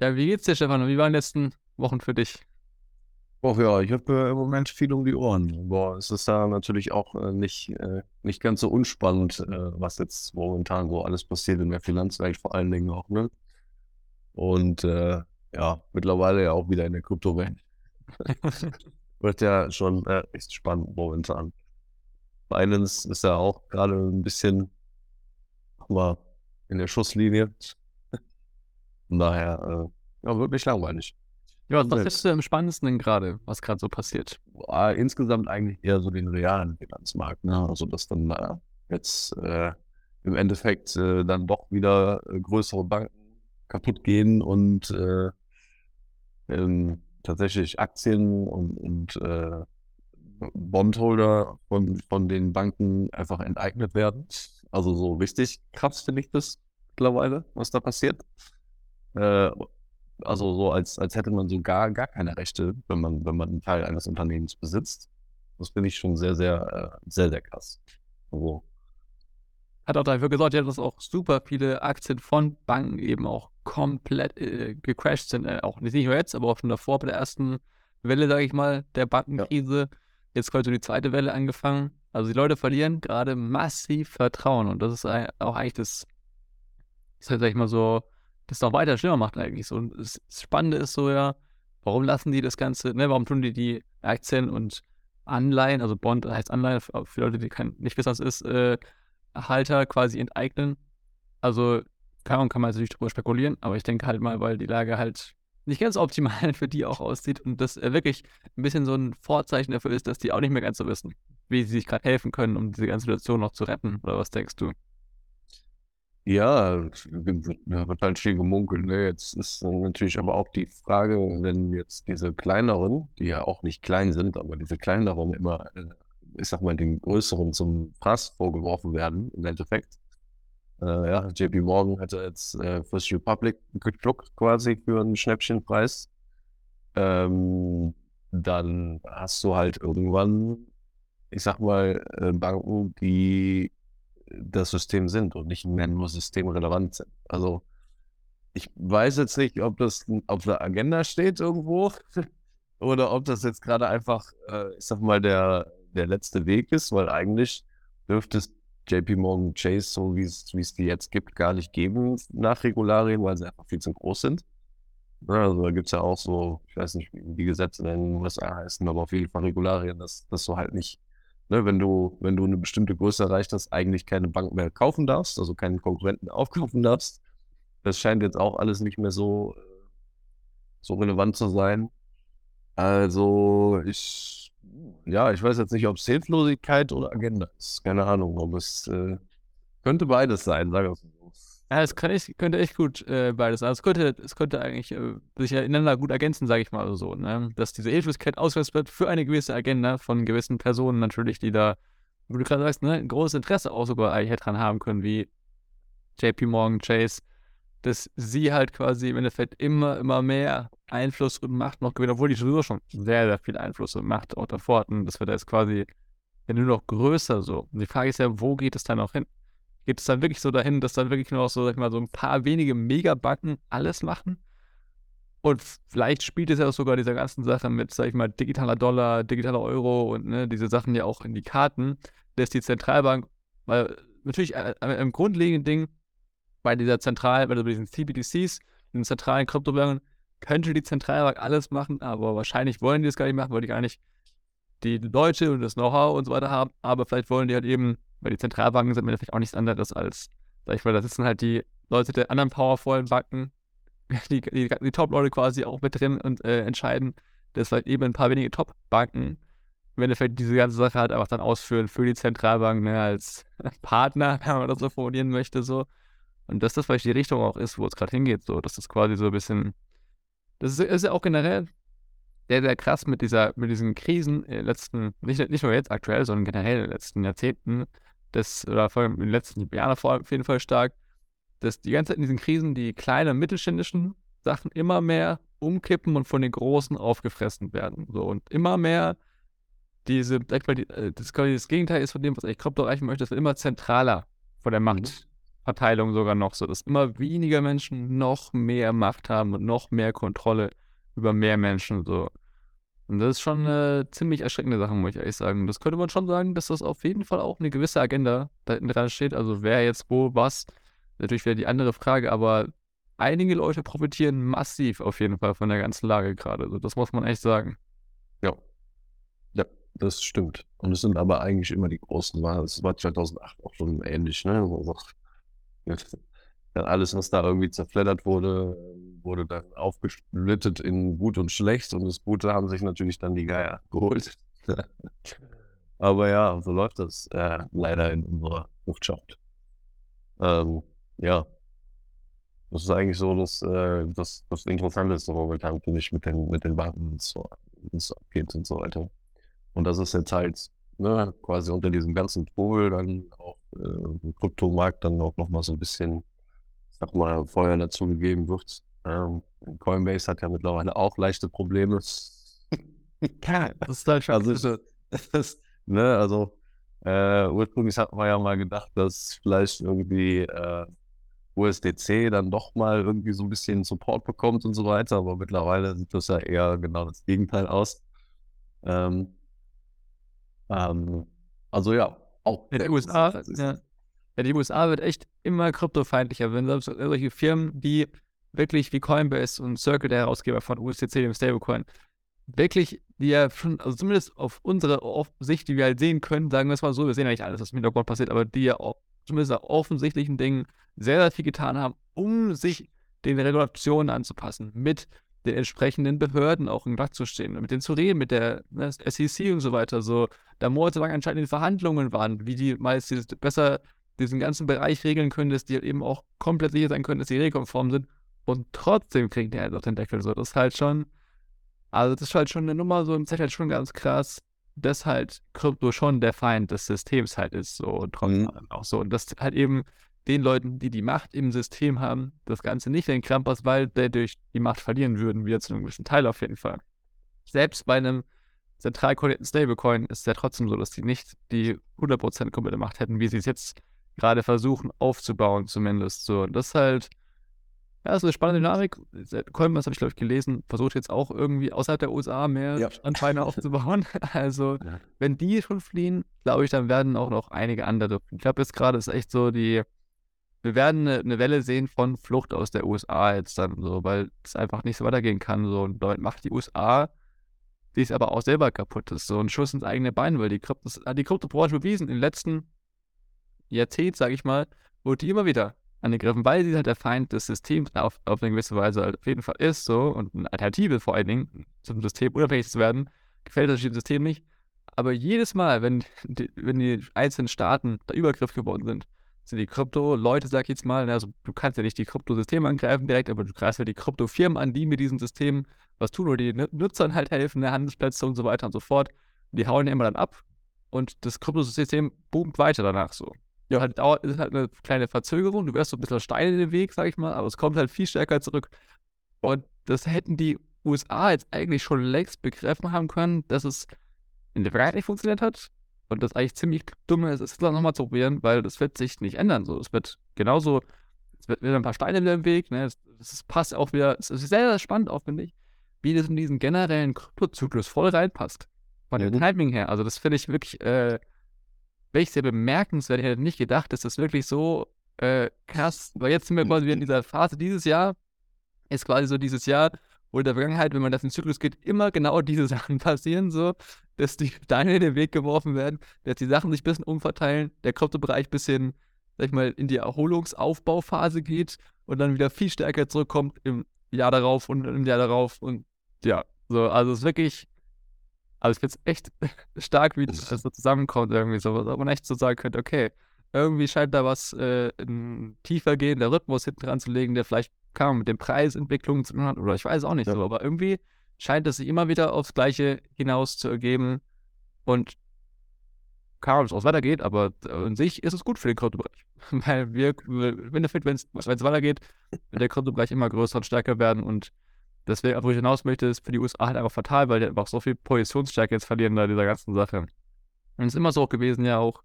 Ja, wie geht's dir, Stefan? Wie waren die letzten Wochen für dich? Och ja, ich habe äh, im Moment viel um die Ohren. Boah, es ist da natürlich auch äh, nicht, äh, nicht ganz so unspannend, äh, was jetzt momentan so alles passiert in der Finanzwelt vor allen Dingen auch, ne? Und äh, ja, mittlerweile ja auch wieder in der Kryptowelt. Wird ja schon äh, echt spannend momentan. Binance ist ja auch gerade ein bisschen mal in der Schusslinie. Von daher, äh, ja, wirklich langweilig. Ja, was, du am spannendsten gerade, was gerade so passiert? Boah, insgesamt eigentlich eher so den realen Finanzmarkt, ne? Also dass dann äh, jetzt äh, im Endeffekt äh, dann doch wieder äh, größere Banken kaputt gehen und äh, ähm, tatsächlich Aktien und, und äh, Bondholder von, von den Banken einfach enteignet werden. Also so richtig krass finde ich das mittlerweile, was da passiert. Äh, also so als, als hätte man so gar, gar keine Rechte, wenn man, wenn man einen Teil eines Unternehmens besitzt. Das finde ich schon sehr, sehr, äh, sehr, sehr krass. Also, Hat auch dafür gesorgt, ja, dass auch super viele Aktien von Banken eben auch komplett äh, gecrashed sind. Äh, auch nicht nur jetzt, aber auch schon davor bei der ersten Welle, sage ich mal, der Bankenkrise. Jetzt kommt so die zweite Welle angefangen. Also die Leute verlieren gerade massiv Vertrauen und das ist auch eigentlich das, das halt, sag ich mal so, das noch weiter schlimmer macht eigentlich so. Und das Spannende ist so ja, warum lassen die das Ganze, ne, warum tun die die Aktien und Anleihen, also Bond heißt Anleihen, für Leute, die kein, nicht wissen, was es ist, äh, Halter quasi enteignen. Also kann kann man natürlich drüber spekulieren, aber ich denke halt mal, weil die Lage halt nicht ganz optimal für die auch aussieht und das äh, wirklich ein bisschen so ein Vorzeichen dafür ist, dass die auch nicht mehr ganz so wissen, wie sie sich gerade helfen können, um diese ganze Situation noch zu retten. Oder was denkst du? Ja, wird halt viel gemunkelt. Ne? Jetzt ist natürlich aber auch die Frage, wenn jetzt diese kleineren, die ja auch nicht klein sind, aber diese kleineren immer, äh, ich sag mal, den größeren zum Fraß vorgeworfen werden, im Endeffekt. Äh, ja, JP Morgan hatte jetzt äh, First Republic geschluckt quasi für einen Schnäppchenpreis. Ähm, dann hast du halt irgendwann, ich sag mal, äh, Banken, die das System sind und nicht mehr nur systemrelevant sind. Also ich weiß jetzt nicht, ob das auf der Agenda steht irgendwo oder ob das jetzt gerade einfach, äh, ich sag mal, der, der letzte Weg ist, weil eigentlich dürfte es JP Morgan Chase, so wie es die jetzt gibt, gar nicht geben nach Regularien, weil sie einfach viel zu groß sind. Also da gibt es ja auch so, ich weiß nicht, wie die Gesetze in den USA heißen, aber auf jeden Fall Regularien, dass, dass du halt nicht, ne, wenn du, wenn du eine bestimmte Größe erreicht hast, eigentlich keine Bank mehr kaufen darfst, also keinen Konkurrenten aufkaufen darfst. Das scheint jetzt auch alles nicht mehr so, äh, so relevant zu sein. Also ich, ja, ich weiß jetzt nicht, ob es Hilflosigkeit oder Agenda ist. Keine Ahnung, aber es äh, könnte beides sein, sag ich mal. Ja, es kann echt, könnte echt gut äh, beides sein. Es könnte, es könnte eigentlich äh, sich ineinander gut ergänzen, sage ich mal so. Ne? Dass diese Hilflosigkeit ausgenutzt wird für eine gewisse Agenda von gewissen Personen natürlich, die da, wie du gerade sagst, ne, ein großes Interesse auch sogar eigentlich dran haben können, wie JP Morgan Chase, dass sie halt quasi im Endeffekt immer, immer mehr Einfluss und Macht noch gewinnen, obwohl die sowieso schon sehr, sehr viel Einfluss und Macht auch davor hatten. Das wird jetzt quasi ja nur noch größer so. Und die Frage ist ja, wo geht es dann auch hin? Geht es dann wirklich so dahin, dass dann wirklich nur noch so, sag ich mal, so ein paar wenige Megabanken alles machen? Und vielleicht spielt es ja auch sogar dieser ganzen Sache mit, sag ich mal, digitaler Dollar, digitaler Euro und ne, diese Sachen ja auch in die Karten, dass die Zentralbank, weil natürlich äh, im grundlegenden Ding bei dieser Zentral, bei diesen CBDCs, den zentralen Kryptowährungen, könnte die Zentralbank alles machen, aber wahrscheinlich wollen die das gar nicht machen, weil die gar nicht die Leute und das Know-how und so weiter haben, aber vielleicht wollen die halt eben, weil die Zentralbanken sind im Endeffekt auch nichts anderes als, sag ich mal, da sitzen halt die Leute der anderen powervollen Banken, die, die, die Top-Leute quasi auch mit drin und äh, entscheiden, dass vielleicht eben ein paar wenige Top-Banken im Endeffekt diese ganze Sache halt einfach dann ausführen für die Zentralbank, ne, als Partner, wenn man das so formulieren möchte, so. Und dass das vielleicht die Richtung auch ist, wo es gerade hingeht, so, dass das quasi so ein bisschen, das ist, ist ja auch generell sehr, sehr krass mit dieser, mit diesen Krisen in den letzten, nicht, nicht nur jetzt aktuell, sondern generell in den letzten Jahrzehnten, das, oder vor allem in den letzten Jahren vor auf jeden Fall stark, dass die ganze Zeit in diesen Krisen die kleinen mittelständischen Sachen immer mehr umkippen und von den Großen aufgefressen werden. So, und immer mehr diese, sag ich mal, die, äh, das, quasi das Gegenteil ist von dem, was eigentlich Krypto erreichen möchte, das wird immer zentraler von der Macht Verteilung sogar noch so, dass immer weniger Menschen noch mehr Macht haben und noch mehr Kontrolle über mehr Menschen so. Und das ist schon eine ziemlich erschreckende Sache, muss ich ehrlich sagen. Das könnte man schon sagen, dass das auf jeden Fall auch eine gewisse Agenda da hinten dran steht. Also wer jetzt wo, was, natürlich wäre die andere Frage, aber einige Leute profitieren massiv auf jeden Fall von der ganzen Lage gerade. Also das muss man echt sagen. Ja. Ja, das stimmt. Und es sind aber eigentlich immer die großen Wahlen. Es war 2008 auch schon ähnlich, ne? Dann alles, was da irgendwie zerfleddert wurde, wurde dann aufgesplittet in gut und schlecht und das Gute haben sich natürlich dann die Geier geholt. Aber ja, so läuft das äh, leider in unserer Wirtschaft. Ähm, ja, das ist eigentlich so das, äh, das, das Interessanteste momentan, finde ich, mit den, mit den Banken und so, so abgeht und so weiter. Und das ist jetzt halt ne, quasi unter diesem ganzen Pol dann auch äh, im Kryptomarkt dann auch nochmal so ein bisschen, sag mal, Feuer dazu gegeben wird. Ähm, Coinbase hat ja mittlerweile auch leichte Probleme. das ist halt schon. Also, das, ne, also äh, ursprünglich hat man ja mal gedacht, dass vielleicht irgendwie äh, USDC dann doch mal irgendwie so ein bisschen Support bekommt und so weiter, aber mittlerweile sieht das ja eher genau das Gegenteil aus. Ähm, ähm, also ja, auch in den USA, ja. ja, die USA wird echt immer kryptofeindlicher, wenn solche Firmen, die wirklich wie Coinbase und Circle, der Herausgeber von USDC, dem Stablecoin, wirklich, die ja schon, also zumindest auf unsere Sicht, die wir halt sehen können, sagen wir es mal so, wir sehen ja nicht alles, was im Hintergrund passiert, aber die ja auch zumindest auf offensichtlichen Dingen sehr, sehr viel getan haben, um sich den Regulationen anzupassen, mit den entsprechenden Behörden auch in Kontakt zu stehen, mit denen zu reden, mit der ne, SEC und so weiter, so, da monatelang anscheinend in Verhandlungen waren, wie die meist besser diesen ganzen Bereich regeln können, dass die halt eben auch komplett sicher sein können, dass sie regelkonform sind und trotzdem kriegen die halt auf den Deckel, so, das ist halt schon, also das ist halt schon eine Nummer, so, und das ist halt schon ganz krass, dass halt Krypto schon der Feind des Systems halt ist, so, und trotzdem mhm. auch so, und das halt eben den Leuten, die die Macht im System haben, das Ganze nicht in Krampers, weil der durch die Macht verlieren würden, wieder zu einem gewissen Teil auf jeden Fall. Selbst bei einem zentral kodierten Stablecoin ist es ja trotzdem so, dass die nicht die 100% komplette Macht hätten, wie sie es jetzt gerade versuchen aufzubauen, zumindest so. Und das ist halt, ja, so eine spannende Dynamik. Coinbase habe ich, glaube ich, gelesen, versucht jetzt auch irgendwie außerhalb der USA mehr ja. Standbeine aufzubauen. Also, ja. wenn die schon fliehen, glaube ich, dann werden auch noch einige andere. Ich glaube, jetzt gerade ist echt so die, wir werden eine, eine, Welle sehen von Flucht aus der USA jetzt dann so, weil es einfach nicht so weitergehen kann. So, und damit macht die USA, die ist aber auch selber kaputt ist. So ein Schuss ins eigene Bein, weil die Krypto, hat die Kryptobranche bewiesen, in den letzten Jahrzehnt, sage ich mal, wurde die immer wieder angegriffen, weil sie halt der Feind des Systems auf, auf eine gewisse Weise halt auf jeden Fall ist, so, und eine Alternative vor allen Dingen zum System unabhängig zu werden, gefällt das System nicht. Aber jedes Mal, wenn die, wenn die einzelnen Staaten da Übergriff geworden sind, sind die Krypto-Leute, sag ich jetzt mal, ne, also du kannst ja nicht die Kryptosysteme angreifen direkt, aber du greifst ja die Kryptofirmen an, die mit diesem System was tun oder die Nutzern halt helfen, ne, Handelsplätze und so weiter und so fort. Die hauen ja immer dann ab und das Kryptosystem boomt weiter danach so. Ja, halt dauert, ist halt eine kleine Verzögerung, du wirst so ein bisschen Steine in den Weg, sag ich mal, aber es kommt halt viel stärker zurück. Und das hätten die USA jetzt eigentlich schon längst begriffen haben können, dass es in der Vergangenheit nicht funktioniert hat und das eigentlich ziemlich dumm ist, es nochmal zu probieren, weil das wird sich nicht ändern. So, es wird genauso, es wird wieder ein paar Steine wieder im Weg. Ne? Das, das passt auch wieder, es ist sehr, sehr spannend auch, finde ich, wie das in diesen generellen Kryptozyklus voll reinpasst. Von dem Timing her. Also, das finde ich wirklich, äh, wirklich sehr bemerkenswert. Ich hätte nicht gedacht, dass das wirklich so äh, krass, weil jetzt sind wir quasi wieder in dieser Phase dieses Jahr, ist quasi so dieses Jahr, wo in der Vergangenheit, wenn man das in Zyklus geht, immer genau diese Sachen passieren, so, dass die Steine in den Weg geworfen werden, dass die Sachen sich ein bisschen umverteilen, der Kryptobereich ein bisschen, sag ich mal, in die Erholungsaufbauphase geht und dann wieder viel stärker zurückkommt im Jahr darauf und im Jahr darauf und ja, so, also es ist wirklich, also ich finde es echt stark, wie das so zusammenkommt irgendwie so, dass man echt so sagen könnte, okay, irgendwie scheint da was äh, tiefer gehen, der Rhythmus hinten dran zu legen, der vielleicht kam mit den Preisentwicklungen zu tun hat, oder ich weiß auch nicht ja. so, aber irgendwie scheint es sich immer wieder aufs Gleiche hinaus zu ergeben und keine Ahnung, ob es weitergeht, aber an sich ist es gut für den Kryptobereich. Weil wir, wenn es weitergeht, wird der Kryptobereich immer größer und stärker werden und deswegen, wo ich hinaus möchte, ist für die USA halt einfach fatal, weil die einfach so viel Positionsstärke jetzt verlieren bei dieser ganzen Sache. Und es ist immer so gewesen, ja auch,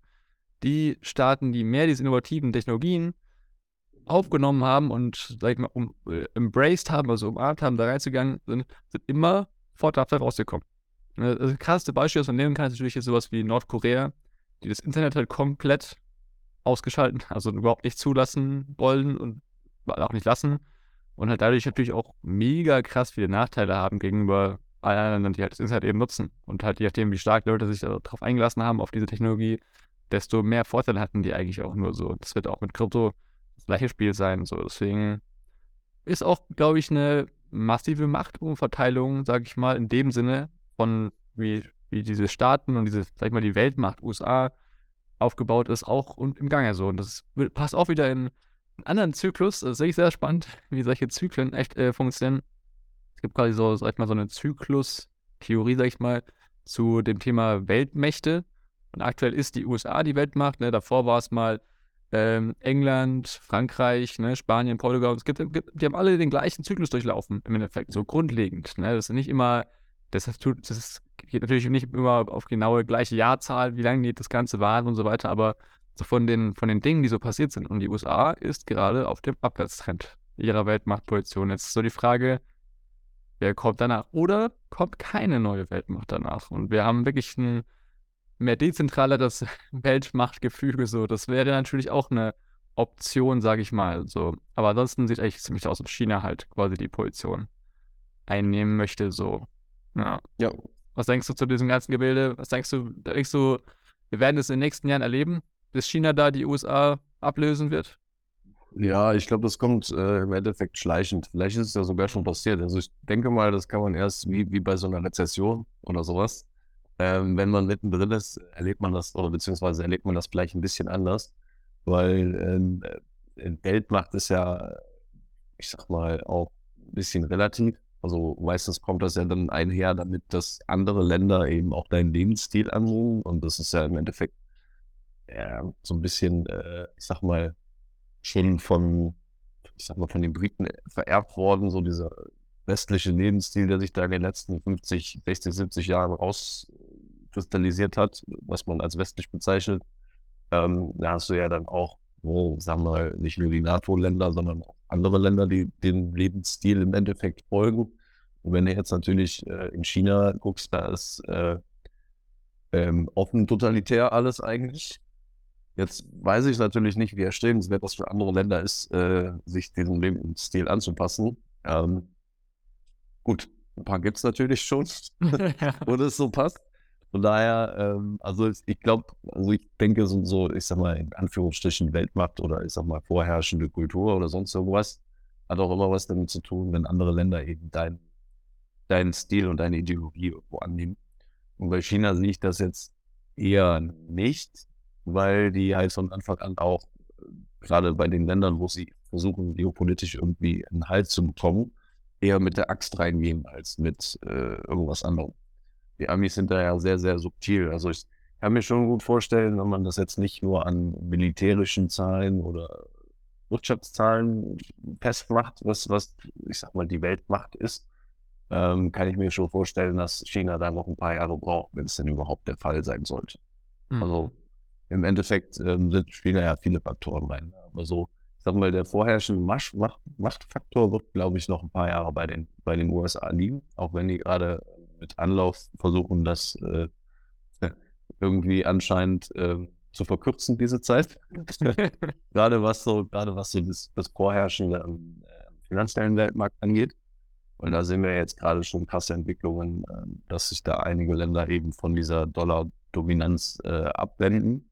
die Staaten, die mehr diese innovativen Technologien aufgenommen haben und, sag ich mal, um, äh, embraced haben, also umarmt haben, da reinzugegangen sind, sind immer vorteilhaft rausgekommen. Ne, das krasseste Beispiel, was man nehmen kann, ist natürlich sowas wie Nordkorea, die das Internet halt komplett ausgeschalten, also überhaupt nicht zulassen wollen und auch nicht lassen. Und halt dadurch natürlich auch mega krass viele Nachteile haben gegenüber allen anderen, die halt das Internet eben nutzen. Und halt je nachdem, wie stark Leute sich darauf eingelassen haben, auf diese Technologie, desto mehr Vorteile hatten die eigentlich auch nur so. Das wird auch mit Krypto das gleiche Spiel sein. So. Deswegen ist auch, glaube ich, eine massive Machtumverteilung, sage ich mal, in dem Sinne von wie, wie diese Staaten und diese, sag ich mal, die Weltmacht USA aufgebaut ist, auch und im Gange so. Und das passt auch wieder in einen anderen Zyklus. Das ist wirklich sehr spannend, wie solche Zyklen echt äh, funktionieren. Es gibt quasi so, sag ich mal, so eine Zyklus-Theorie, sag ich mal, zu dem Thema Weltmächte. Und aktuell ist die USA die Weltmacht. Ne? Davor war es mal ähm, England, Frankreich, ne? Spanien, Portugal. Es gibt, gibt, die haben alle den gleichen Zyklus durchlaufen, im Endeffekt, so grundlegend. Ne? Das ist nicht immer, das, tut, das geht natürlich nicht immer auf genaue gleiche Jahrzahl, wie lange das Ganze waren und so weiter, aber von den, von den Dingen, die so passiert sind. Und die USA ist gerade auf dem Abwärtstrend ihrer Weltmachtposition. Jetzt ist so die Frage, wer kommt danach? Oder kommt keine neue Weltmacht danach? Und wir haben wirklich ein mehr dezentraleres Weltmachtgefüge. So, das wäre natürlich auch eine Option, sage ich mal. So, aber ansonsten sieht eigentlich ziemlich aus, ob China halt quasi die Position einnehmen möchte. So, ja. ja. Was denkst du zu diesem ganzen Gebilde? Was denkst du? Denkst du, wir werden es in den nächsten Jahren erleben? Bis China da die USA ablösen wird? Ja, ich glaube, das kommt äh, im Endeffekt schleichend. Vielleicht ist es ja sogar schon passiert. Also ich denke mal, das kann man erst wie, wie bei so einer Rezession oder sowas. Ähm, wenn man mittendrin ist, erlebt man das, oder beziehungsweise erlebt man das vielleicht ein bisschen anders, weil ähm, äh, Geld macht es ja, ich sag mal, auch ein bisschen relativ. Also meistens kommt das ja dann einher damit, dass andere Länder eben auch deinen Lebensstil annehmen. Und das ist ja im Endeffekt ja, so ein bisschen, äh, ich sag mal, schon von, ich sag mal, von den Briten vererbt worden, so dieser westliche Lebensstil, der sich da in den letzten 50, 60, 70 Jahren rauskristallisiert hat, was man als westlich bezeichnet. Ähm, da hast du ja dann auch, oh, sagen wir mal, nicht nur die NATO-Länder, sondern auch andere Länder, die dem Lebensstil im Endeffekt folgen. Und wenn du jetzt natürlich äh, in China guckst, da ist äh, ähm, offen totalitär alles eigentlich. Jetzt weiß ich natürlich nicht, wie erstrebenswert das für andere Länder ist, äh, sich diesem Lebensstil anzupassen. Ähm, gut, ein paar gibt es natürlich schon, wo das so passt. Von daher, ähm, also ich glaube, also ich denke, so, so, ich sag mal, in Anführungsstrichen Weltmacht oder ich sag mal vorherrschende Kultur oder sonst irgendwas, hat auch immer was damit zu tun, wenn andere Länder eben deinen dein Stil und deine Ideologie irgendwo annehmen. Und bei China sehe ich das jetzt eher nicht weil die halt von Anfang an auch, gerade bei den Ländern, wo sie versuchen, geopolitisch irgendwie einen Halt zu bekommen, eher mit der Axt reingehen als mit äh, irgendwas anderem. Die Amis sind da ja sehr, sehr subtil. Also ich kann mir schon gut vorstellen, wenn man das jetzt nicht nur an militärischen Zahlen oder Wirtschaftszahlen festmacht, was, was, ich sag mal, die Weltmacht ist, ähm, kann ich mir schon vorstellen, dass China da noch ein paar Jahre braucht, wenn es denn überhaupt der Fall sein sollte. Mhm. Also im Endeffekt ähm, sind, spielen ja viele Faktoren rein. Aber so, ich sag mal, der vorherrschende Macht, Macht, Machtfaktor wird, glaube ich, noch ein paar Jahre bei den, bei den USA liegen, auch wenn die gerade mit Anlauf versuchen, das äh, irgendwie anscheinend äh, zu verkürzen, diese Zeit. gerade was so, gerade was so das, das vorherrschende ähm, finanziellen Weltmarkt angeht. Und da sehen wir jetzt gerade schon krasse Entwicklungen, äh, dass sich da einige Länder eben von dieser Dollar-Dominanz äh, abwenden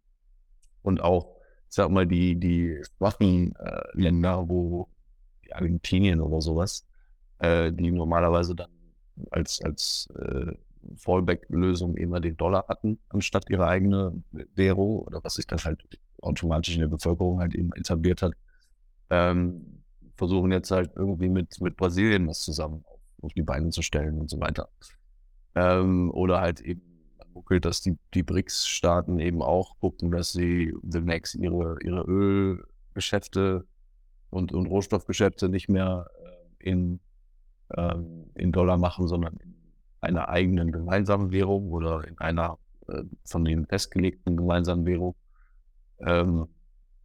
und auch, ich sag mal, die, die schwachen äh, Länder, wo Argentinien oder sowas, äh, die normalerweise dann als, als äh, Fallback-Lösung immer den Dollar hatten, anstatt ihre eigene Währung oder was sich dann halt automatisch in der Bevölkerung halt eben etabliert hat, ähm, versuchen jetzt halt irgendwie mit, mit Brasilien was zusammen auf die Beine zu stellen und so weiter. Ähm, oder halt eben munkelt, dass die, die BRICS-Staaten eben auch gucken, dass sie demnächst ihre, ihre Ölgeschäfte und, und Rohstoffgeschäfte nicht mehr äh, in, ähm, in Dollar machen, sondern in einer eigenen gemeinsamen Währung oder in einer äh, von den festgelegten gemeinsamen Währung. Ähm,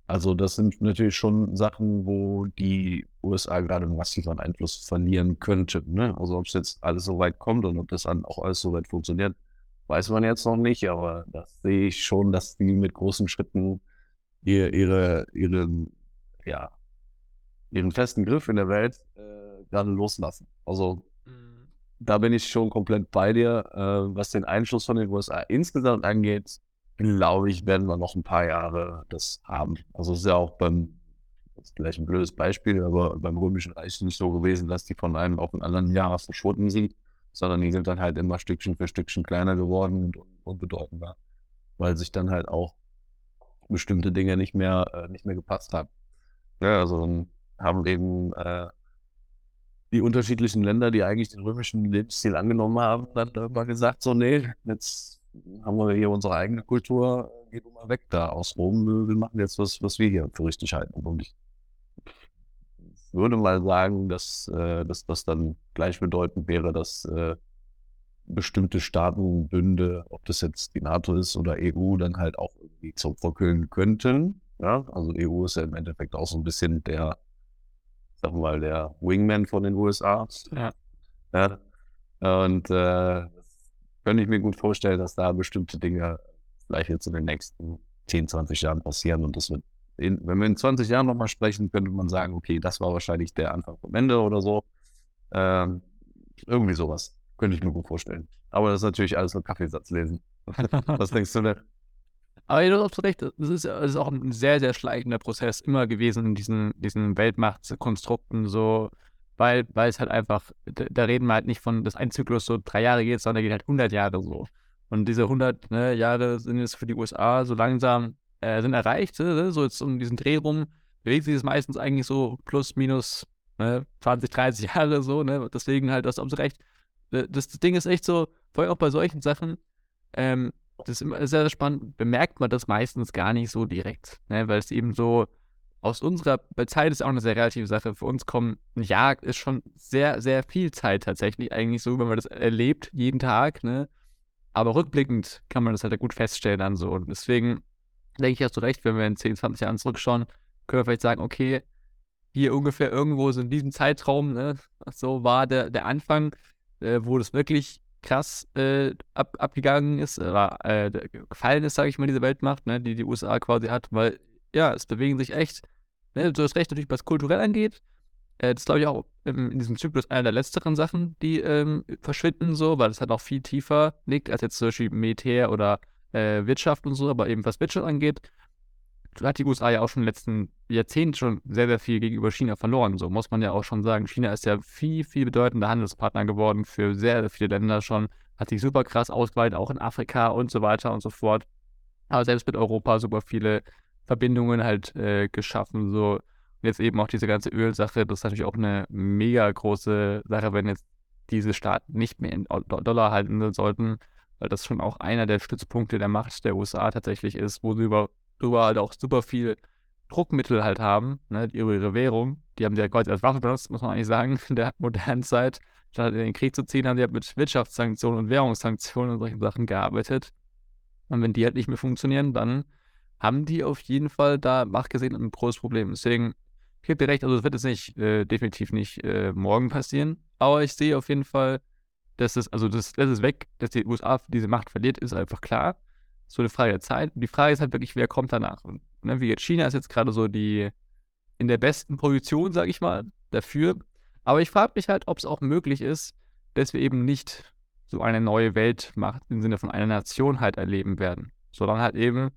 Also das sind natürlich schon Sachen, wo die USA gerade massiv an Einfluss verlieren könnte. Ne? Also ob es jetzt alles so weit kommt und ob das dann auch alles so weit funktioniert, weiß man jetzt noch nicht. Aber das sehe ich schon, dass die mit großen Schritten ihre, ihre, ihren, ja, ihren festen Griff in der Welt äh, gerade loslassen. Also mhm. da bin ich schon komplett bei dir. Äh, was den Einfluss von den USA insgesamt angeht, glaube ich, werden wir noch ein paar Jahre das haben. Also es ist ja auch beim, das ist vielleicht ein blödes Beispiel, aber beim Römischen Reich nicht so gewesen, dass die von einem auf den anderen Jahr verschwunden sind, sondern die sind dann halt immer Stückchen für Stückchen kleiner geworden und unbedeutender, weil sich dann halt auch bestimmte Dinge nicht mehr, äh, nicht mehr gepasst haben. Ja, also haben eben äh, die unterschiedlichen Länder, die eigentlich den römischen Lebensstil angenommen haben, dann immer gesagt, so, nee, jetzt haben wir hier unsere eigene Kultur, geht mal weg da aus Rom. Wir machen jetzt was, was wir hier für richtig halten. Und ich würde mal sagen, dass, äh, dass das dann gleichbedeutend wäre, dass äh, bestimmte Staatenbünde, ob das jetzt die NATO ist oder EU, dann halt auch irgendwie zurückverkühlen könnten. Ja, also EU ist ja im Endeffekt auch so ein bisschen der, sagen wir mal, der Wingman von den USA. Ja. ja. Und äh, könnte ich mir gut vorstellen, dass da bestimmte Dinge vielleicht jetzt in den nächsten 10, 20 Jahren passieren. Und das wird, in, wenn wir in 20 Jahren nochmal sprechen, könnte man sagen, okay, das war wahrscheinlich der Anfang vom Ende oder so. Ähm, irgendwie sowas. Könnte ich mir gut vorstellen. Aber das ist natürlich alles nur Kaffeesatz lesen. Was denkst du denn? Aber du hast recht, das ist, das ist auch ein sehr, sehr schleichender Prozess immer gewesen in diesen, diesen Weltmachtskonstrukten. So, weil, weil es halt einfach, da reden wir halt nicht von, dass ein Zyklus so drei Jahre geht, sondern der geht halt 100 Jahre so. Und diese 100 ne, Jahre sind jetzt für die USA so langsam, äh, sind erreicht, ne, so jetzt um diesen Dreh rum, bewegt sich das meistens eigentlich so plus, minus ne, 20, 30 Jahre so, ne, deswegen halt, das haben sie recht. Das, das Ding ist echt so, vor allem auch bei solchen Sachen, ähm, das ist immer sehr, sehr spannend, bemerkt man das meistens gar nicht so direkt, ne, weil es eben so, aus unserer Zeit ist auch eine sehr relative Sache. Für uns kommen ein Jahr ist schon sehr, sehr viel Zeit tatsächlich. Eigentlich so, wenn man das erlebt, jeden Tag, ne? Aber rückblickend kann man das halt gut feststellen dann so. Und deswegen denke ich, hast du recht, wenn wir in 10, 20 Jahren zurückschauen, können wir vielleicht sagen, okay, hier ungefähr irgendwo so in diesem Zeitraum, ne, so war der, der Anfang, äh, wo das wirklich krass äh, ab, abgegangen ist, äh, äh gefallen ist, sage ich mal, diese Weltmacht, ne, die die USA quasi hat, weil ja, es bewegen sich echt, ne, du hast recht, natürlich, was kulturell angeht. Äh, das glaube ich auch in diesem Zyklus einer der letzteren Sachen, die ähm, verschwinden so, weil es halt auch viel tiefer liegt als jetzt zum Beispiel Militär oder äh, Wirtschaft und so, aber eben was Wirtschaft angeht, hat die USA ja auch schon in den letzten Jahrzehnten schon sehr, sehr viel gegenüber China verloren. So muss man ja auch schon sagen. China ist ja viel, viel bedeutender Handelspartner geworden für sehr, sehr viele Länder schon. Hat sich super krass ausgeweitet, auch in Afrika und so weiter und so fort. Aber selbst mit Europa super viele Verbindungen halt äh, geschaffen. So. Und jetzt eben auch diese ganze Ölsache, das ist natürlich auch eine mega große Sache, wenn jetzt diese Staaten nicht mehr in Dollar halten sollten, weil das schon auch einer der Stützpunkte der Macht der USA tatsächlich ist, wo sie über, über halt auch super viel Druckmittel halt haben, ne, über ihre Währung. Die haben sie ja quasi als Waffe benutzt, muss man eigentlich sagen, in der modernen Zeit. Statt in den Krieg zu ziehen, haben sie halt mit Wirtschaftssanktionen und Währungssanktionen und solchen Sachen gearbeitet. Und wenn die halt nicht mehr funktionieren, dann haben die auf jeden Fall da nachgesehen ein großes Problem. Deswegen, ich gebe dir recht, also das wird jetzt nicht, äh, definitiv nicht äh, morgen passieren, aber ich sehe auf jeden Fall, dass es, also das, das ist weg, dass die USA diese Macht verliert, ist einfach klar. So eine Frage der Zeit. Und die Frage ist halt wirklich, wer kommt danach? Und, ne, wie jetzt China ist jetzt gerade so die in der besten Position, sage ich mal, dafür. Aber ich frage mich halt, ob es auch möglich ist, dass wir eben nicht so eine neue Weltmacht im Sinne von einer Nation halt erleben werden. Sondern halt eben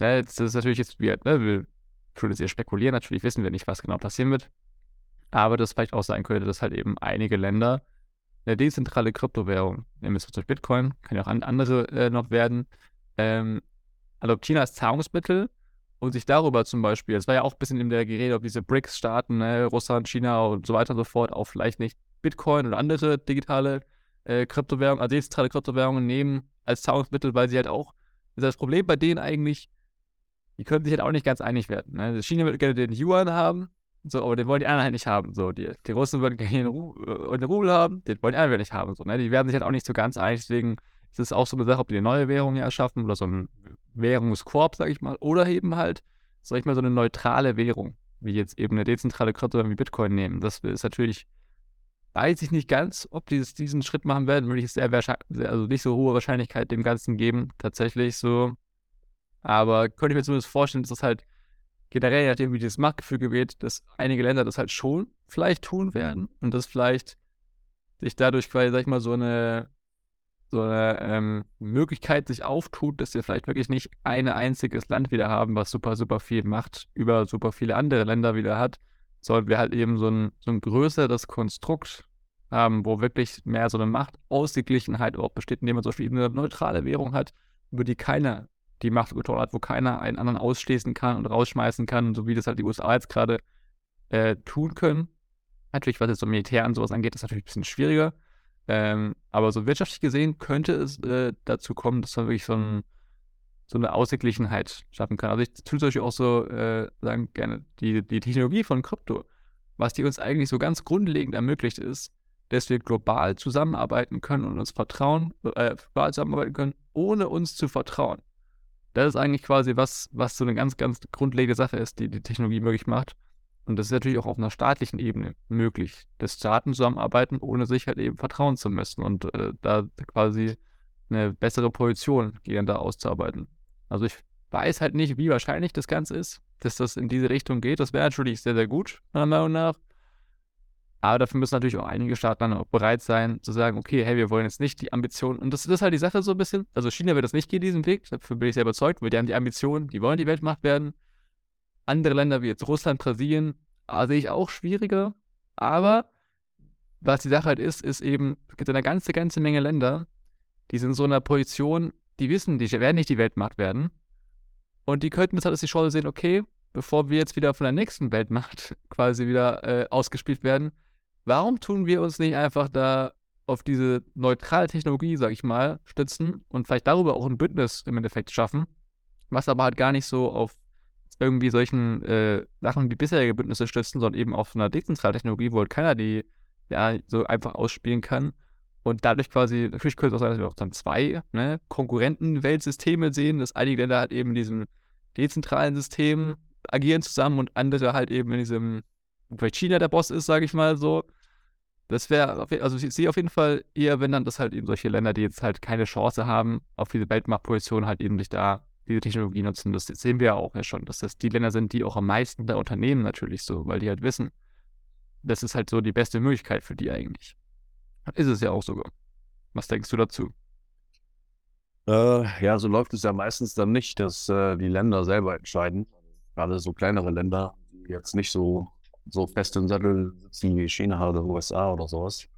Ne, das ist natürlich jetzt, wir, ne, wir können jetzt eher spekulieren, natürlich wissen wir nicht, was genau passieren wird. Aber das vielleicht auch sein könnte, dass halt eben einige Länder eine dezentrale Kryptowährung, wir zum Beispiel Bitcoin, kann ja auch andere äh, noch werden, ähm, adoptieren als Zahlungsmittel und sich darüber zum Beispiel, es war ja auch ein bisschen in der Gerede, ob diese BRICS-Staaten, ne, Russland, China und so weiter und so fort, auch vielleicht nicht Bitcoin oder andere digitale äh, Kryptowährungen, also dezentrale Kryptowährungen nehmen als Zahlungsmittel, weil sie halt auch, das Problem bei denen eigentlich, die können sich halt auch nicht ganz einig werden. Ne? China würde gerne den Yuan haben, so, aber den wollen die anderen halt nicht haben. So, die, die Russen würden gerne äh, den Rubel haben, den wollen die anderen nicht haben. So, ne? Die werden sich halt auch nicht so ganz einig, deswegen ist es auch so eine Sache, ob die eine neue Währung hier erschaffen oder so ein Währungskorb, sag ich mal, oder eben halt sag ich mal, so eine neutrale Währung, wie jetzt eben eine dezentrale Krypto wie Bitcoin nehmen. Das ist natürlich, weiß ich nicht ganz, ob die diesen Schritt machen werden, würde ich sehr wahrscheinlich, also nicht so hohe Wahrscheinlichkeit dem Ganzen geben, tatsächlich so. Aber könnte ich mir zumindest vorstellen, dass das halt generell, nachdem wie dieses Machtgefüge wird, dass einige Länder das halt schon vielleicht tun werden und dass vielleicht sich dadurch quasi, sag ich mal, so eine so eine ähm, Möglichkeit sich auftut, dass wir vielleicht wirklich nicht ein einziges Land wieder haben, was super, super viel Macht über super viele andere Länder wieder hat, sondern wir halt eben so ein, so ein größeres Konstrukt haben, wo wirklich mehr so eine Machtausgeglichenheit auch besteht, indem man zum Beispiel eine neutrale Währung hat, über die keiner die Macht Machtkontrolle hat, wo keiner einen anderen ausschließen kann und rausschmeißen kann, so wie das halt die USA jetzt gerade äh, tun können. Natürlich, was jetzt so Militär und sowas angeht, ist natürlich ein bisschen schwieriger. Ähm, aber so wirtschaftlich gesehen könnte es äh, dazu kommen, dass man wirklich so, ein, so eine Ausgeglichenheit schaffen kann. Also ich tue zum Beispiel auch so äh, sagen gerne, die, die Technologie von Krypto, was die uns eigentlich so ganz grundlegend ermöglicht ist, dass wir global zusammenarbeiten können und uns vertrauen, äh, global zusammenarbeiten können, ohne uns zu vertrauen. Das ist eigentlich quasi was, was so eine ganz, ganz grundlegende Sache ist, die die Technologie möglich macht. Und das ist natürlich auch auf einer staatlichen Ebene möglich, dass Staaten zusammenarbeiten, ohne sich halt eben vertrauen zu müssen und äh, da quasi eine bessere Position gegeneinander auszuarbeiten. Also ich weiß halt nicht, wie wahrscheinlich das Ganze ist, dass das in diese Richtung geht. Das wäre natürlich sehr, sehr gut, meiner Meinung nach. Aber dafür müssen natürlich auch einige Staaten dann auch bereit sein, zu sagen, okay, hey, wir wollen jetzt nicht die Ambitionen. Und das, das ist halt die Sache so ein bisschen. Also China wird das nicht gehen, diesen Weg. Dafür bin ich sehr überzeugt, weil die haben die Ambitionen, die wollen die Weltmacht werden. Andere Länder wie jetzt Russland, Brasilien, ah, sehe ich auch schwieriger. Aber was die Sache halt ist, ist eben, es gibt eine ganze, ganze Menge Länder, die sind in so einer Position, die wissen, die werden nicht die Weltmacht werden. Und die könnten jetzt halt die Chance sehen, okay, bevor wir jetzt wieder von der nächsten Weltmacht quasi wieder äh, ausgespielt werden, warum tun wir uns nicht einfach da auf diese neutrale Technologie, sag ich mal, stützen und vielleicht darüber auch ein Bündnis im Endeffekt schaffen, was aber halt gar nicht so auf irgendwie solchen äh, Sachen wie bisherige Bündnisse stützen, sondern eben auf einer dezentralen Technologie, wo halt keiner die ja so einfach ausspielen kann. Und dadurch quasi, natürlich könnte es auch sein, dass wir auch dann zwei ne, Konkurrenten-Weltsysteme sehen, dass einige Länder halt eben in diesem dezentralen System agieren zusammen und andere halt eben in diesem, vielleicht China der Boss ist, sage ich mal so. Das wäre, also ich sehe auf jeden Fall eher, wenn dann das halt eben solche Länder, die jetzt halt keine Chance haben, auf diese Weltmachtposition halt eben sich da diese Technologie nutzen. Das sehen wir ja auch ja schon, dass das die Länder sind, die auch am meisten der Unternehmen natürlich so, weil die halt wissen, das ist halt so die beste Möglichkeit für die eigentlich. Ist es ja auch sogar. Was denkst du dazu? Äh, ja, so läuft es ja meistens dann nicht, dass äh, die Länder selber entscheiden. Gerade so kleinere Länder, die jetzt nicht so, so fest im Sattel sitzen wie China oder USA oder sowas.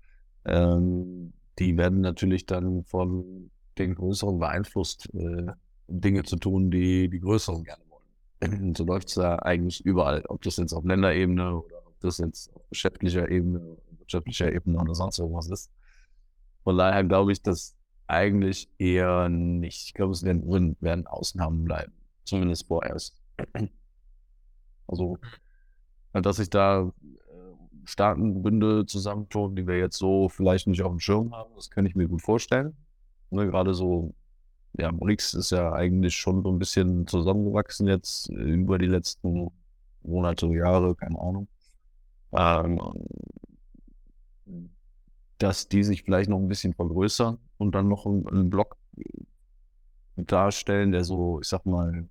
Ähm, die werden natürlich dann von den Größeren beeinflusst. Äh, Dinge zu tun, die die Größeren gerne wollen. Und so läuft es ja eigentlich überall, ob das jetzt auf Länderebene oder ob das jetzt auf geschäftlicher Ebene, wirtschaftlicher Ebene oder sonst irgendwas ist. Von daher glaube ich, dass eigentlich eher nicht. Ich glaube, es werden, werden Ausnahmen bleiben. Zumindest vorerst. Also, dass sich da äh, Staatenbünde zusammentun, die wir jetzt so vielleicht nicht auf dem Schirm haben, das kann ich mir gut vorstellen. Ne, gerade so ja, BRICS ist ja eigentlich schon so ein bisschen zusammengewachsen jetzt über die letzten Monate, Jahre, keine Ahnung. Ähm, dass die sich vielleicht noch ein bisschen vergrößern und dann noch einen Block darstellen, der so, ich sag mal,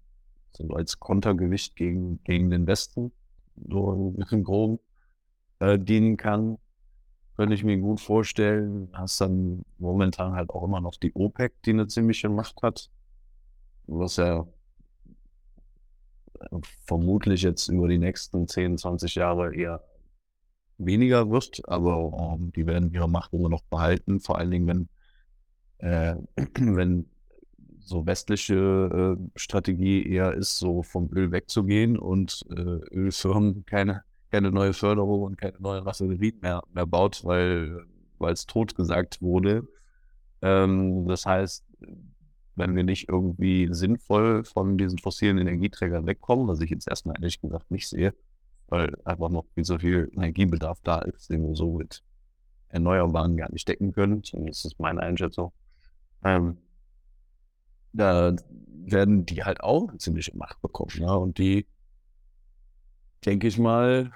so als Kontergewicht gegen, gegen den Westen so ein bisschen grob äh, dienen kann. Könnte ich mir gut vorstellen. Hast dann momentan halt auch immer noch die OPEC, die eine ziemliche Macht hat. Was ja äh, vermutlich jetzt über die nächsten 10, 20 Jahre eher weniger wird, aber ähm, die werden ihre Macht immer noch behalten, vor allen Dingen, wenn, äh, wenn so westliche äh, Strategie eher ist, so vom Öl wegzugehen und äh, Ölfirmen keine keine neue Förderung und keine neue Raffinerie mehr, mehr baut, weil es tot gesagt wurde. Ähm, das heißt, wenn wir nicht irgendwie sinnvoll von diesen fossilen Energieträgern wegkommen, was ich jetzt erstmal ehrlich gesagt nicht sehe, weil einfach noch viel so viel Energiebedarf da ist, den wir so mit Erneuerbaren gar nicht decken können. Zumindest ist meine Einschätzung. Ähm, da werden die halt auch eine ziemliche Macht bekommen. Ja? Und die denke ich mal,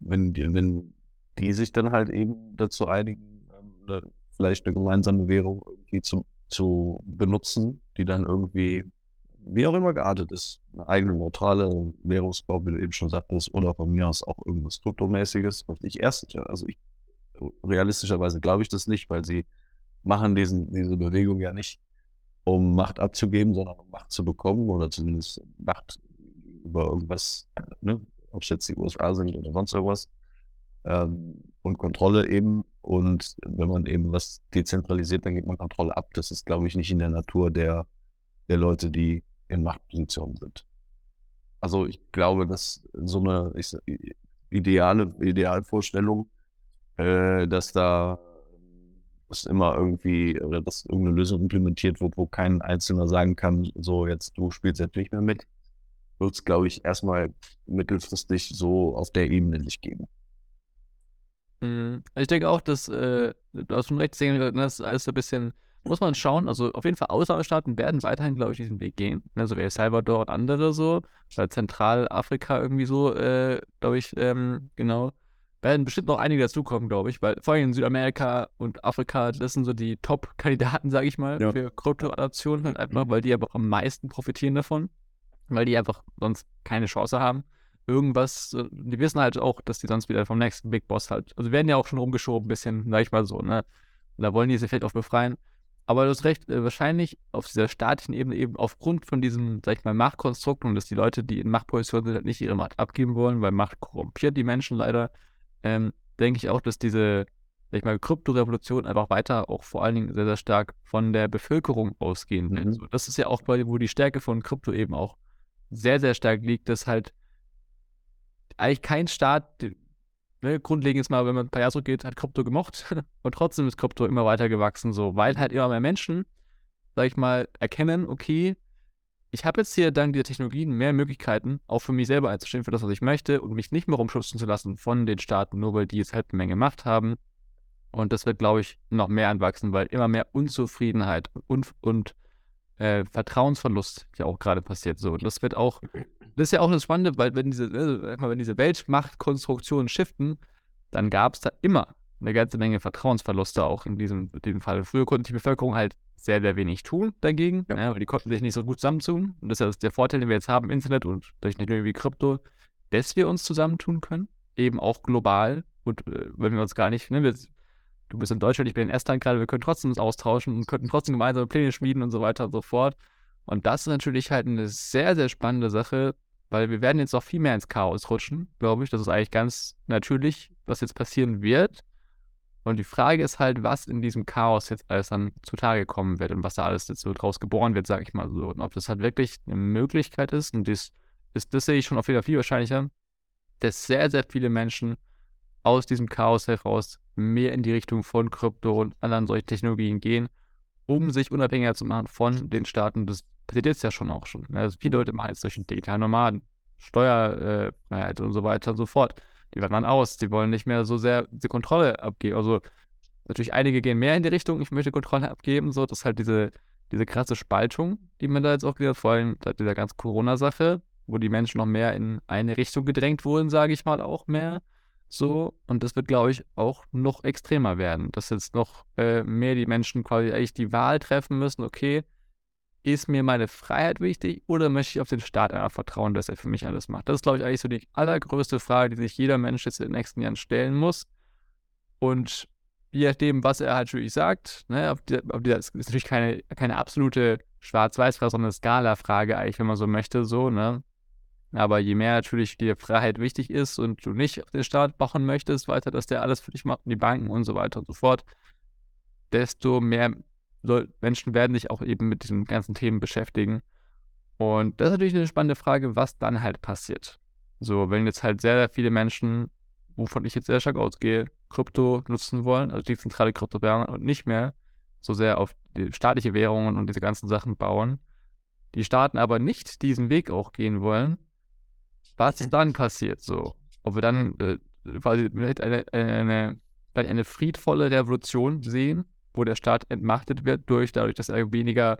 wenn die, wenn die sich dann halt eben dazu einigen, ähm, vielleicht eine gemeinsame Währung irgendwie zu, zu benutzen, die dann irgendwie, wie auch immer geartet ist, eine eigene neutrale Währungsbau, wie du eben schon sagtest, oder von mir aus auch irgendwas Kryptomäßiges, was ich erst, also ich, realistischerweise glaube ich das nicht, weil sie machen diesen, diese Bewegung ja nicht, um Macht abzugeben, sondern um Macht zu bekommen oder zumindest Macht über irgendwas, ne? ob es jetzt die USA sind oder sonst irgendwas. Ähm, und Kontrolle eben. Und wenn man eben was dezentralisiert, dann gibt man Kontrolle ab. Das ist, glaube ich, nicht in der Natur der, der Leute, die in Machtpositionen sind. Also ich glaube, dass so eine ich, ideale Idealvorstellung, äh, dass da dass immer irgendwie oder dass irgendeine Lösung implementiert wird, wo kein Einzelner sagen kann, so jetzt du spielst jetzt nicht mehr mit, wird es, glaube ich, erstmal mittelfristig so auf der Ebene nicht geben. Mhm. Ich denke auch, dass äh, du hast schon recht, das ist alles so ein bisschen, muss man schauen. Also auf jeden Fall Ausnahmestaaten werden weiterhin, glaube ich, diesen Weg gehen. Also El Salvador und andere so, Zentralafrika irgendwie so, äh, glaube ich, ähm, genau. Werden bestimmt noch einige dazukommen, glaube ich, weil vor allem in Südamerika und Afrika, das sind so die Top-Kandidaten, sage ich mal, ja. für Kryptoadaptionen halt einfach, weil die aber am meisten profitieren davon, weil die einfach sonst keine Chance haben irgendwas, die wissen halt auch, dass die sonst wieder vom nächsten Big Boss halt, also werden ja auch schon rumgeschoben, ein bisschen, sag ich mal so, ne? Und da wollen die sich vielleicht auch befreien. Aber du hast recht, äh, wahrscheinlich auf dieser staatlichen Ebene eben aufgrund von diesem, sag ich mal, Machtkonstrukt und dass die Leute, die in Machtpositionen sind, halt nicht ihre Macht abgeben wollen, weil Macht korrumpiert die Menschen leider, ähm, denke ich auch, dass diese, sag ich mal, Kryptorevolution einfach weiter auch vor allen Dingen sehr, sehr stark von der Bevölkerung ausgehen will. Mhm. So, das ist ja auch, wo die Stärke von Krypto eben auch sehr, sehr stark liegt, dass halt eigentlich kein Staat, ne, grundlegend ist mal, wenn man ein paar Jahre zurückgeht, hat Krypto gemocht und trotzdem ist Krypto immer weiter gewachsen, so, weil halt immer mehr Menschen, sag ich mal, erkennen, okay, ich habe jetzt hier dank dieser Technologien mehr Möglichkeiten, auch für mich selber einzustehen, für das, was ich möchte und mich nicht mehr rumschubsen zu lassen von den Staaten, nur weil die jetzt halt eine Menge Macht haben. Und das wird, glaube ich, noch mehr anwachsen, weil immer mehr Unzufriedenheit und, und äh, Vertrauensverlust ja auch gerade passiert. So, das wird auch das ist ja auch das Spannende, weil wenn diese, ne, wenn diese Weltmachtkonstruktionen shiften, dann gab es da immer eine ganze Menge Vertrauensverluste auch in diesem, in diesem Fall. Früher konnte die Bevölkerung halt sehr, sehr wenig tun dagegen, ja. Ja, weil die konnten sich nicht so gut zusammentun. Und das ist der Vorteil, den wir jetzt haben im Internet und durch Technologie wie Krypto, dass wir uns zusammentun können, eben auch global. Und äh, wenn wir uns gar nicht, ne, wir, du bist in Deutschland, ich bin in Estland gerade, wir können trotzdem uns austauschen und könnten trotzdem gemeinsame Pläne schmieden und so weiter und so fort. Und das ist natürlich halt eine sehr, sehr spannende Sache, weil wir werden jetzt noch viel mehr ins Chaos rutschen, glaube ich. Das ist eigentlich ganz natürlich, was jetzt passieren wird. Und die Frage ist halt, was in diesem Chaos jetzt alles dann zutage kommen wird und was da alles jetzt so draus geboren wird, sage ich mal so. Und ob das halt wirklich eine Möglichkeit ist, und das, ist, das sehe ich schon auf jeden Fall viel wahrscheinlicher, dass sehr, sehr viele Menschen aus diesem Chaos heraus mehr in die Richtung von Krypto und anderen solchen Technologien gehen, um sich unabhängiger zu machen von den Staaten des passiert jetzt ja schon auch schon. Ne? Also viele Leute machen jetzt solche digitalen Nomaden, Steuerfreiheit äh, und so weiter und so fort. Die werden dann aus, die wollen nicht mehr so sehr die Kontrolle abgeben. Also natürlich einige gehen mehr in die Richtung, ich möchte Kontrolle abgeben, so, das ist halt diese, diese krasse Spaltung, die man da jetzt auch gesehen hat, vor allem seit dieser ganzen Corona-Sache, wo die Menschen noch mehr in eine Richtung gedrängt wurden, sage ich mal auch mehr. So, und das wird, glaube ich, auch noch extremer werden, dass jetzt noch äh, mehr die Menschen quasi eigentlich die Wahl treffen müssen, okay, ist mir meine Freiheit wichtig oder möchte ich auf den Staat einfach vertrauen, dass er für mich alles macht? Das ist, glaube ich, eigentlich so die allergrößte Frage, die sich jeder Mensch jetzt in den nächsten Jahren stellen muss. Und je nachdem, was er halt natürlich sagt, ne, auf die, auf die, ist natürlich keine, keine absolute Schwarz-Weiß-Frage, sondern eine Skala-Frage eigentlich, wenn man so möchte, so, ne? Aber je mehr natürlich dir Freiheit wichtig ist und du nicht auf den Staat machen möchtest, weiter, dass der alles für dich macht, und die Banken und so weiter und so fort, desto mehr Menschen werden sich auch eben mit diesen ganzen Themen beschäftigen. Und das ist natürlich eine spannende Frage, was dann halt passiert. So, wenn jetzt halt sehr, sehr viele Menschen, wovon ich jetzt sehr stark ausgehe, Krypto nutzen wollen, also die zentrale Kryptowährung und nicht mehr so sehr auf die staatliche Währungen und diese ganzen Sachen bauen, die Staaten aber nicht diesen Weg auch gehen wollen, was ist dann passiert so? Ob wir dann äh, quasi eine, eine, eine, eine friedvolle Revolution sehen, wo der Staat entmachtet wird, durch, dadurch, dass er weniger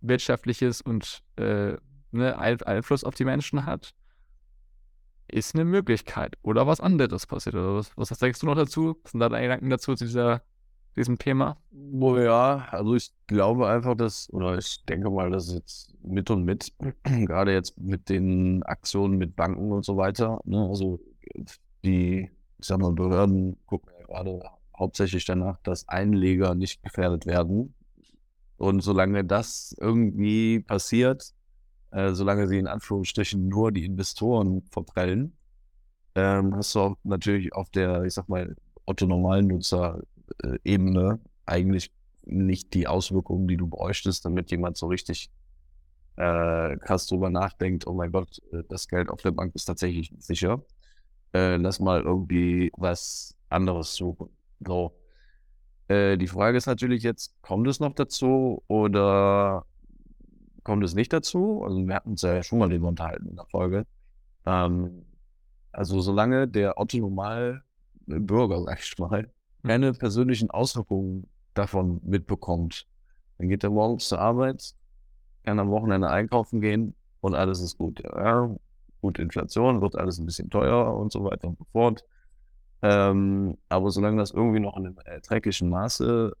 wirtschaftliches und äh, ne, Einfluss auf die Menschen hat. ist eine Möglichkeit oder was anderes passiert. Oder was, was denkst du noch dazu? Was sind da deine Gedanken dazu zu dieser, diesem Thema? Oh ja, also ich glaube einfach, dass, oder ich denke mal, dass jetzt mit und mit, gerade jetzt mit den Aktionen mit Banken und so weiter, ne, also die, ich sag mal, Behörden gucken ja gerade hauptsächlich danach, dass Einleger nicht gefährdet werden. Und solange das irgendwie passiert, äh, solange sie in Anführungsstrichen nur die Investoren verprellen, ähm, hast du auch natürlich auf der, ich sag mal, Otto-Normalnutzer-Ebene eigentlich nicht die Auswirkungen, die du bräuchtest, damit jemand so richtig äh, krass drüber nachdenkt, oh mein Gott, äh, das Geld auf der Bank ist tatsächlich sicher. Äh, lass mal irgendwie was anderes suchen. So. Äh, die Frage ist natürlich jetzt, kommt es noch dazu oder kommt es nicht dazu? Also wir hatten uns ja schon mal darüber unterhalten in der Folge. Ähm, also solange der Otto-Normal-Bürger, sag ich mal, keine persönlichen Auswirkungen davon mitbekommt, dann geht er morgens zur Arbeit, kann am Wochenende einkaufen gehen und alles ist gut. Ja, gut, Inflation wird alles ein bisschen teurer und so weiter und so fort. Ähm, aber solange das irgendwie noch in einem erträglichen Maße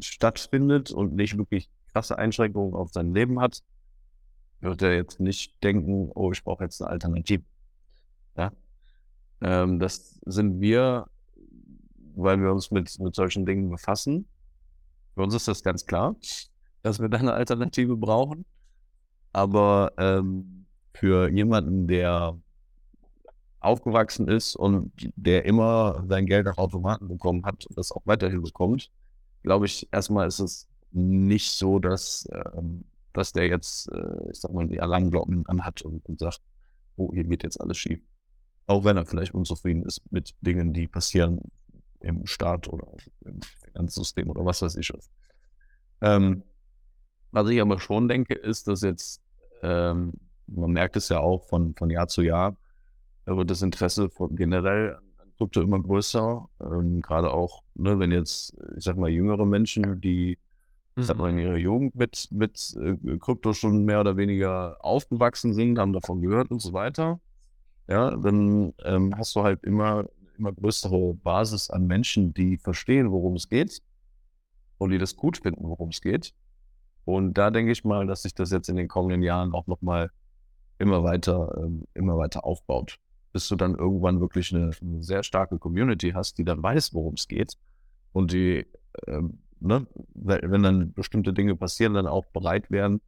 stattfindet und nicht wirklich krasse Einschränkungen auf sein Leben hat, wird er jetzt nicht denken, oh, ich brauche jetzt eine Alternative. Ja? Ähm, das sind wir, weil wir uns mit, mit solchen Dingen befassen. Für uns ist das ganz klar, dass wir da eine Alternative brauchen. Aber ähm, für jemanden, der aufgewachsen ist und der immer sein Geld nach Automaten bekommen hat und das auch weiterhin bekommt, glaube ich, erstmal ist es nicht so, dass, ähm, dass der jetzt, äh, ich sag mal, die Alarmglocken anhat und, und sagt, oh, hier geht jetzt alles schief. Auch wenn er vielleicht unzufrieden ist mit Dingen, die passieren im Staat oder im Finanzsystem oder was weiß ich was. Ähm, was ich aber schon denke, ist, dass jetzt, ähm, man merkt es ja auch von, von Jahr zu Jahr, wird das Interesse von generell an Krypto immer größer. Ähm, Gerade auch, ne, wenn jetzt, ich sag mal, jüngere Menschen, die ich sag mal, in ihrer Jugend mit, mit äh, Krypto schon mehr oder weniger aufgewachsen sind, haben davon gehört und so weiter. Ja, dann ähm, hast du halt immer, immer größere Basis an Menschen, die verstehen, worum es geht und die das gut finden, worum es geht. Und da denke ich mal, dass sich das jetzt in den kommenden Jahren auch nochmal immer weiter, ähm, immer weiter aufbaut. Bis du dann irgendwann wirklich eine, eine sehr starke Community hast, die dann weiß, worum es geht und die ähm, ne, wenn dann bestimmte Dinge passieren, dann auch bereit wären,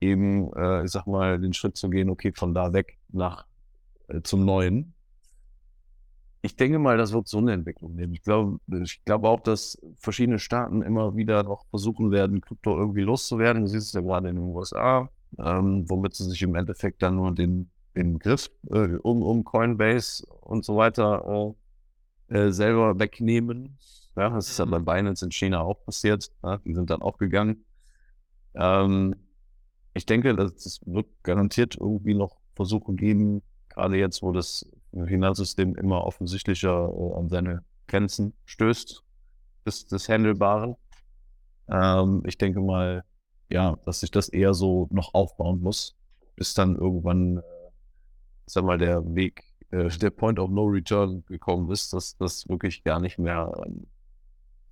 eben, äh, ich sag mal, den Schritt zu gehen, okay, von da weg nach äh, zum Neuen. Ich denke mal, das wird so eine Entwicklung nehmen. Ich glaube, ich glaube auch, dass verschiedene Staaten immer wieder noch versuchen werden, Krypto irgendwie loszuwerden. Du siehst es ja gerade in den USA, ähm, womit sie sich im Endeffekt dann nur den, den Griff äh, um, um Coinbase und so weiter äh, äh selber wegnehmen. Ja, das ist ja bei Binance in China auch passiert. Ja, die sind dann auch gegangen. Ähm, ich denke, es wird garantiert irgendwie noch Versuche geben, gerade jetzt, wo das Finanzsystem immer offensichtlicher äh, an seine Grenzen stößt, des, des Handelbaren. Ähm, ich denke mal, ja, dass sich das eher so noch aufbauen muss, bis dann irgendwann, äh, sag mal, der Weg, äh, der Point of No Return gekommen ist, dass das wirklich gar nicht mehr ähm,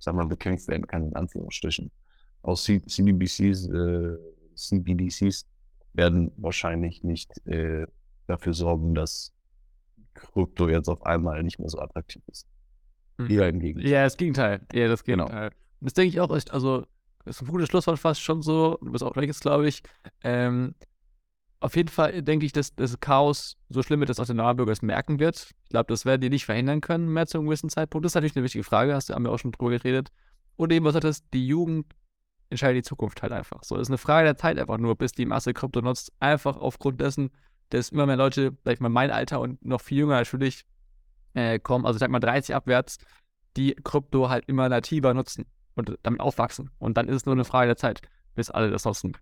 sag mal, bekämpft werden kann, in Anführungsstrichen. Auch CBDCs, äh, CBDCs werden wahrscheinlich nicht äh, dafür sorgen, dass Krypto jetzt auf einmal nicht mehr so attraktiv ist. Hm. Eher im Gegenteil. Ja, das Gegenteil. Ja, das genau. Gegenteil. Genau. das denke ich auch echt, also, das ist ein gutes Schlusswort fast schon so, du bist auch recht, glaube ich. Ähm, auf jeden Fall denke ich, dass das Chaos so schlimm wird, dass auch der Normalbürger es merken wird. Ich glaube, das werden die nicht verhindern können, mehr zu einem gewissen Zeitpunkt. Das ist natürlich eine wichtige Frage, hast du, haben wir auch schon drüber geredet. Und eben, was hat das? Die Jugend entscheidet die Zukunft halt einfach. So, das ist eine Frage der Zeit einfach nur, bis die Masse Krypto nutzt. Einfach aufgrund dessen, dass immer mehr Leute, vielleicht mal mein Alter und noch viel jünger natürlich, äh, kommen, also ich sag mal 30 abwärts, die Krypto halt immer nativer nutzen und damit aufwachsen. Und dann ist es nur eine Frage der Zeit, bis alle das nutzen.